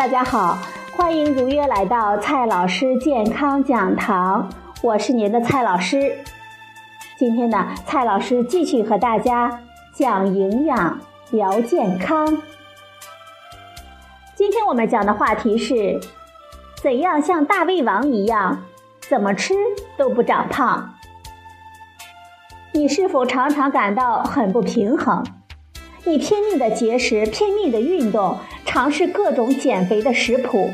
大家好，欢迎如约来到蔡老师健康讲堂，我是您的蔡老师。今天呢，蔡老师继续和大家讲营养、聊健康。今天我们讲的话题是：怎样像大胃王一样，怎么吃都不长胖？你是否常常感到很不平衡？你拼命的节食，拼命的运动，尝试各种减肥的食谱，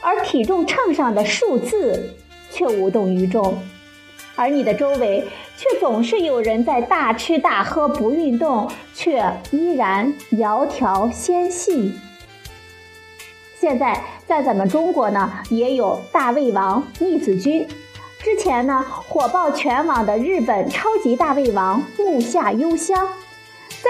而体重秤上的数字却无动于衷，而你的周围却总是有人在大吃大喝不运动，却依然窈窕纤细。现在在咱们中国呢，也有大胃王逆子君，之前呢火爆全网的日本超级大胃王木下优香。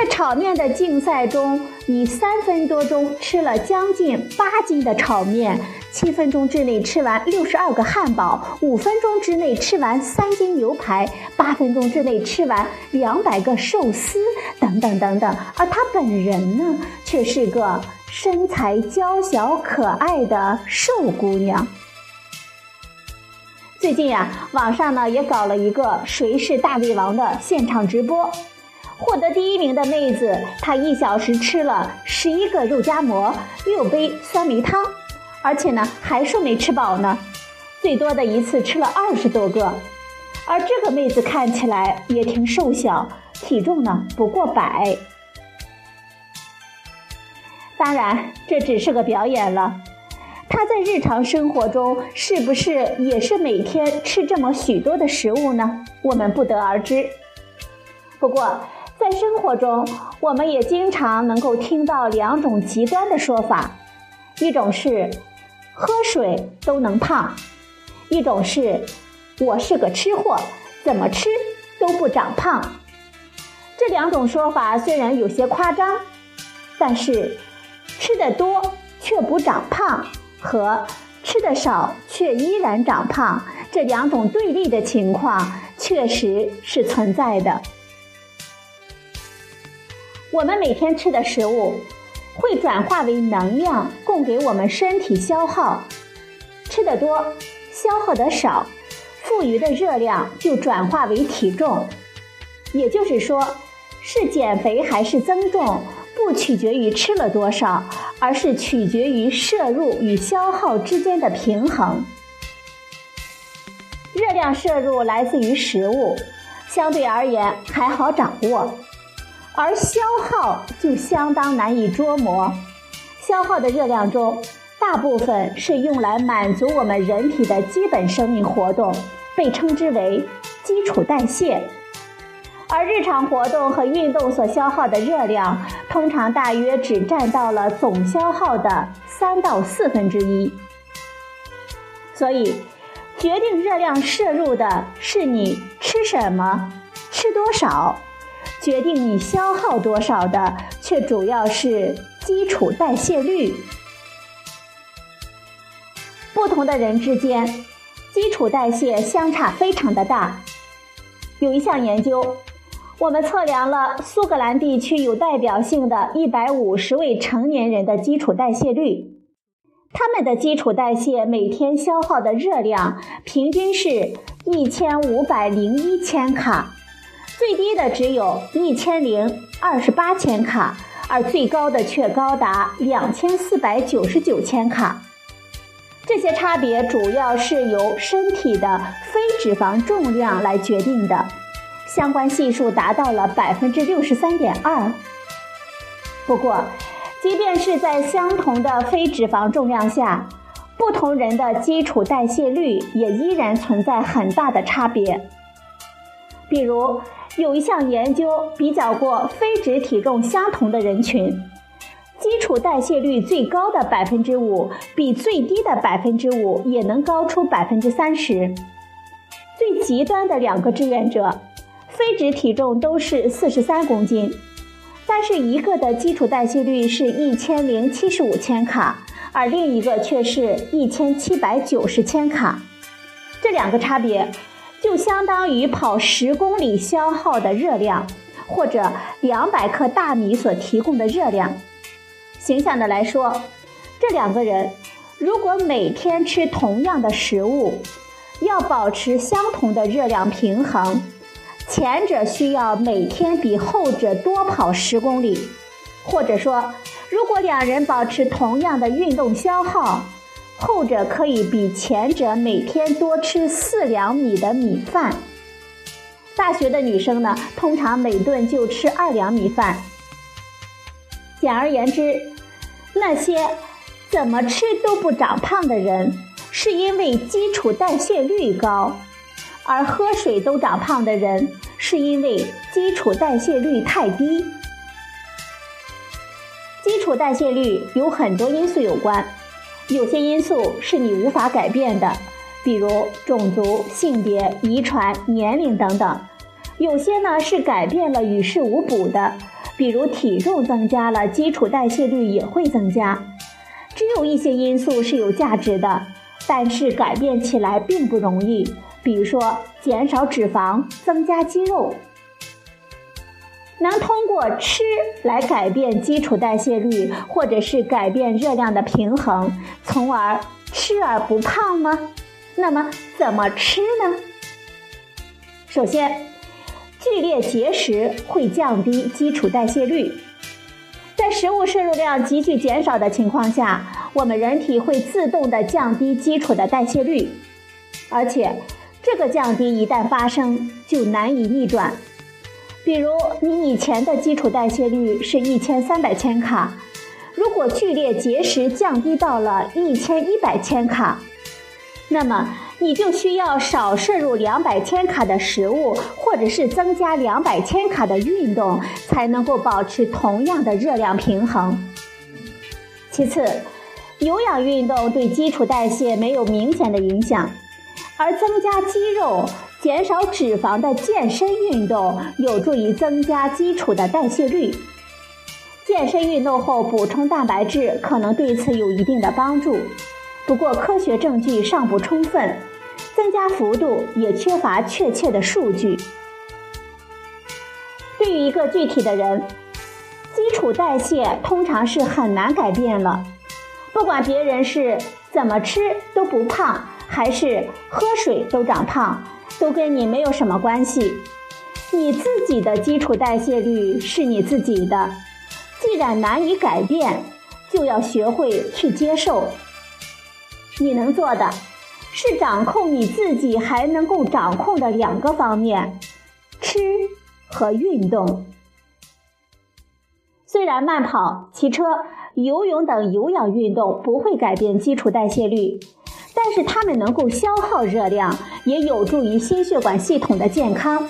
在炒面的竞赛中，你三分多钟吃了将近八斤的炒面，七分钟之内吃完六十二个汉堡，五分钟之内吃完三斤牛排，八分钟之内吃完两百个寿司，等等等等。而她本人呢，却是个身材娇小可爱的瘦姑娘。最近呀，网上呢也搞了一个“谁是大胃王”的现场直播。获得第一名的妹子，她一小时吃了十一个肉夹馍，六杯酸梅汤，而且呢还说没吃饱呢，最多的一次吃了二十多个。而这个妹子看起来也挺瘦小，体重呢不过百。当然这只是个表演了，她在日常生活中是不是也是每天吃这么许多的食物呢？我们不得而知。不过。在生活中，我们也经常能够听到两种极端的说法：一种是喝水都能胖，一种是我是个吃货，怎么吃都不长胖。这两种说法虽然有些夸张，但是吃的多却不长胖和吃的少却依然长胖这两种对立的情况确实是存在的。我们每天吃的食物会转化为能量，供给我们身体消耗。吃的多，消耗的少，富余的热量就转化为体重。也就是说，是减肥还是增重，不取决于吃了多少，而是取决于摄入与消耗之间的平衡。热量摄入来自于食物，相对而言还好掌握。而消耗就相当难以捉摸，消耗的热量中，大部分是用来满足我们人体的基本生命活动，被称之为基础代谢。而日常活动和运动所消耗的热量，通常大约只占到了总消耗的三到四分之一。所以，决定热量摄入的是你吃什么，吃多少。决定你消耗多少的，却主要是基础代谢率。不同的人之间，基础代谢相差非常的大。有一项研究，我们测量了苏格兰地区有代表性的一百五十位成年人的基础代谢率，他们的基础代谢每天消耗的热量平均是一千五百零一千卡。最低的只有一千零二十八千卡，而最高的却高达两千四百九十九千卡。这些差别主要是由身体的非脂肪重量来决定的，相关系数达到了百分之六十三点二。不过，即便是在相同的非脂肪重量下，不同人的基础代谢率也依然存在很大的差别。比如，有一项研究比较过非脂体重相同的人群，基础代谢率最高的百分之五，比最低的百分之五也能高出百分之三十。最极端的两个志愿者，非脂体重都是四十三公斤，但是一个的基础代谢率是一千零七十五千卡，而另一个却是一千七百九十千卡。这两个差别。就相当于跑十公里消耗的热量，或者两百克大米所提供的热量。形象的来说，这两个人如果每天吃同样的食物，要保持相同的热量平衡，前者需要每天比后者多跑十公里，或者说，如果两人保持同样的运动消耗，后者可以比前者每天多吃四两米的米饭。大学的女生呢，通常每顿就吃二两米饭。简而言之，那些怎么吃都不长胖的人。是因为基础代谢率高，而喝水都长胖的人是因为基础代谢率太低。基础代谢率有很多因素有关，有些因素是你无法改变的，比如种族、性别、遗传、年龄等等；有些呢是改变了与事无补的，比如体重增加了，基础代谢率也会增加。只有一些因素是有价值的。但是改变起来并不容易，比如说减少脂肪、增加肌肉，能通过吃来改变基础代谢率，或者是改变热量的平衡，从而吃而不胖吗？那么怎么吃呢？首先，剧烈节食会降低基础代谢率。在食物摄入量急剧减少的情况下，我们人体会自动的降低基础的代谢率，而且这个降低一旦发生就难以逆转。比如你以前的基础代谢率是一千三百千卡，如果剧烈节食降低到了一千一百千卡，那么。你就需要少摄入两百千卡的食物，或者是增加两百千卡的运动，才能够保持同样的热量平衡。其次，有氧运动对基础代谢没有明显的影响，而增加肌肉、减少脂肪的健身运动有助于增加基础的代谢率。健身运动后补充蛋白质可能对此有一定的帮助。不过，科学证据尚不充分，增加幅度也缺乏确切的数据。对于一个具体的人，基础代谢通常是很难改变了。不管别人是怎么吃都不胖，还是喝水都长胖，都跟你没有什么关系。你自己的基础代谢率是你自己的，既然难以改变，就要学会去接受。你能做的，是掌控你自己还能够掌控的两个方面：吃和运动。虽然慢跑、骑车、游泳等有氧运动不会改变基础代谢率，但是它们能够消耗热量，也有助于心血管系统的健康。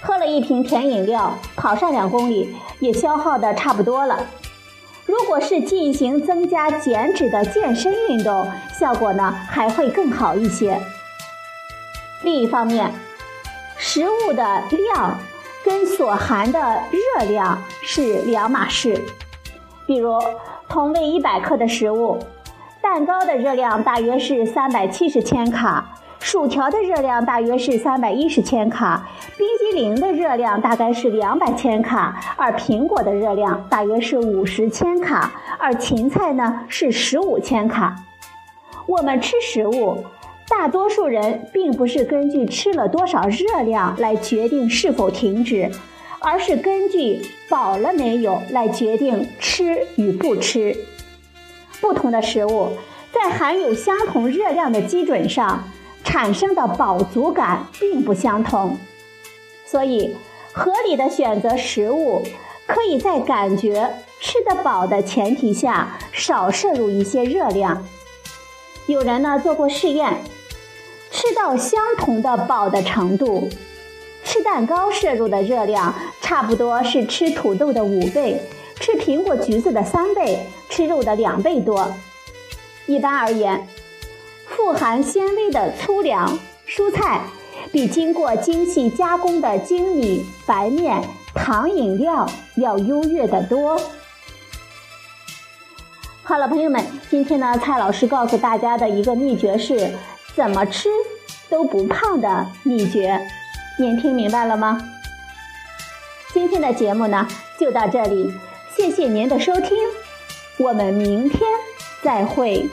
喝了一瓶甜饮料，跑上两公里，也消耗的差不多了。如果是进行增加减脂的健身运动，效果呢还会更好一些。另一方面，食物的量跟所含的热量是两码事。比如，同为一百克的食物，蛋糕的热量大约是三百七十千卡。薯条的热量大约是三百一十千卡，冰激凌的热量大概是两百千卡，而苹果的热量大约是五十千卡，而芹菜呢是十五千卡。我们吃食物，大多数人并不是根据吃了多少热量来决定是否停止，而是根据饱了没有来决定吃与不吃。不同的食物在含有相同热量的基准上。产生的饱足感并不相同，所以合理的选择食物，可以在感觉吃得饱的前提下，少摄入一些热量。有人呢做过试验，吃到相同的饱的程度，吃蛋糕摄入的热量差不多是吃土豆的五倍，吃苹果、橘子的三倍，吃肉的两倍多。一般而言。富含纤维的粗粮、蔬菜，比经过精细加工的精米、白面、糖饮料要优越得多。好了，朋友们，今天呢，蔡老师告诉大家的一个秘诀是怎么吃都不胖的秘诀，您听明白了吗？今天的节目呢就到这里，谢谢您的收听，我们明天。再会。